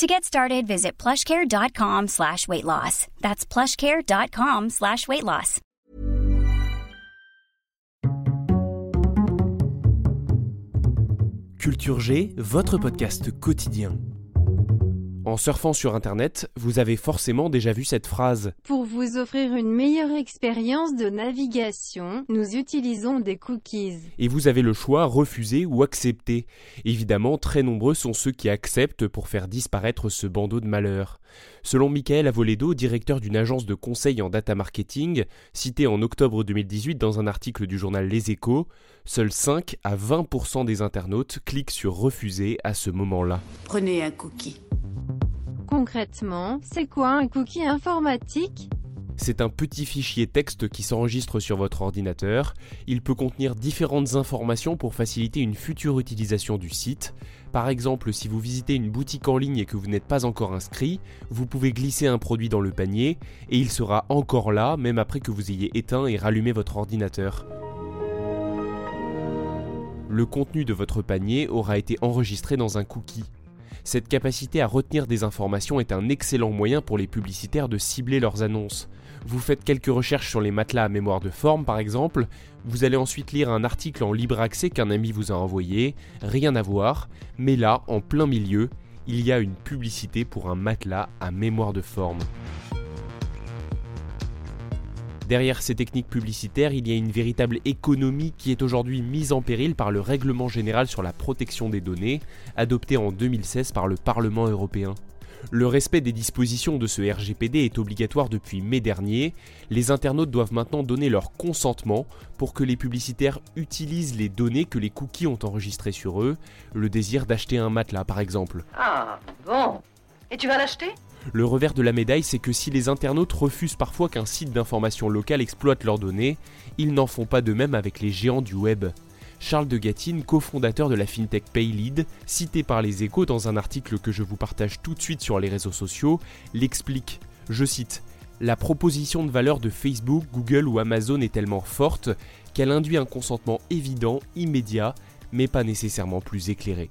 To get started, visit plushcare.com slash weight loss. That's plushcare.com slash weight loss. Culture G, votre podcast quotidien. En surfant sur Internet, vous avez forcément déjà vu cette phrase. Pour vous offrir une meilleure expérience de navigation, nous utilisons des cookies. Et vous avez le choix refuser ou accepter. Évidemment, très nombreux sont ceux qui acceptent pour faire disparaître ce bandeau de malheur. Selon Michael Avoledo, directeur d'une agence de conseil en data marketing, cité en octobre 2018 dans un article du journal Les Échos, seuls 5 à 20% des internautes cliquent sur refuser à ce moment-là. Prenez un cookie. Concrètement, c'est quoi un cookie informatique? C'est un petit fichier texte qui s'enregistre sur votre ordinateur. Il peut contenir différentes informations pour faciliter une future utilisation du site. Par exemple, si vous visitez une boutique en ligne et que vous n'êtes pas encore inscrit, vous pouvez glisser un produit dans le panier et il sera encore là même après que vous ayez éteint et rallumé votre ordinateur. Le contenu de votre panier aura été enregistré dans un cookie. Cette capacité à retenir des informations est un excellent moyen pour les publicitaires de cibler leurs annonces. Vous faites quelques recherches sur les matelas à mémoire de forme par exemple, vous allez ensuite lire un article en libre accès qu'un ami vous a envoyé, rien à voir, mais là, en plein milieu, il y a une publicité pour un matelas à mémoire de forme. Derrière ces techniques publicitaires, il y a une véritable économie qui est aujourd'hui mise en péril par le Règlement général sur la protection des données, adopté en 2016 par le Parlement européen. Le respect des dispositions de ce RGPD est obligatoire depuis mai dernier. Les internautes doivent maintenant donner leur consentement pour que les publicitaires utilisent les données que les cookies ont enregistrées sur eux, le désir d'acheter un matelas par exemple. Ah, bon. Et tu vas l'acheter? Le revers de la médaille, c'est que si les internautes refusent parfois qu'un site d'information locale exploite leurs données, ils n'en font pas de même avec les géants du web. Charles de Gatine, cofondateur de la fintech Paylead, cité par les échos dans un article que je vous partage tout de suite sur les réseaux sociaux, l'explique. Je cite La proposition de valeur de Facebook, Google ou Amazon est tellement forte qu'elle induit un consentement évident, immédiat, mais pas nécessairement plus éclairé.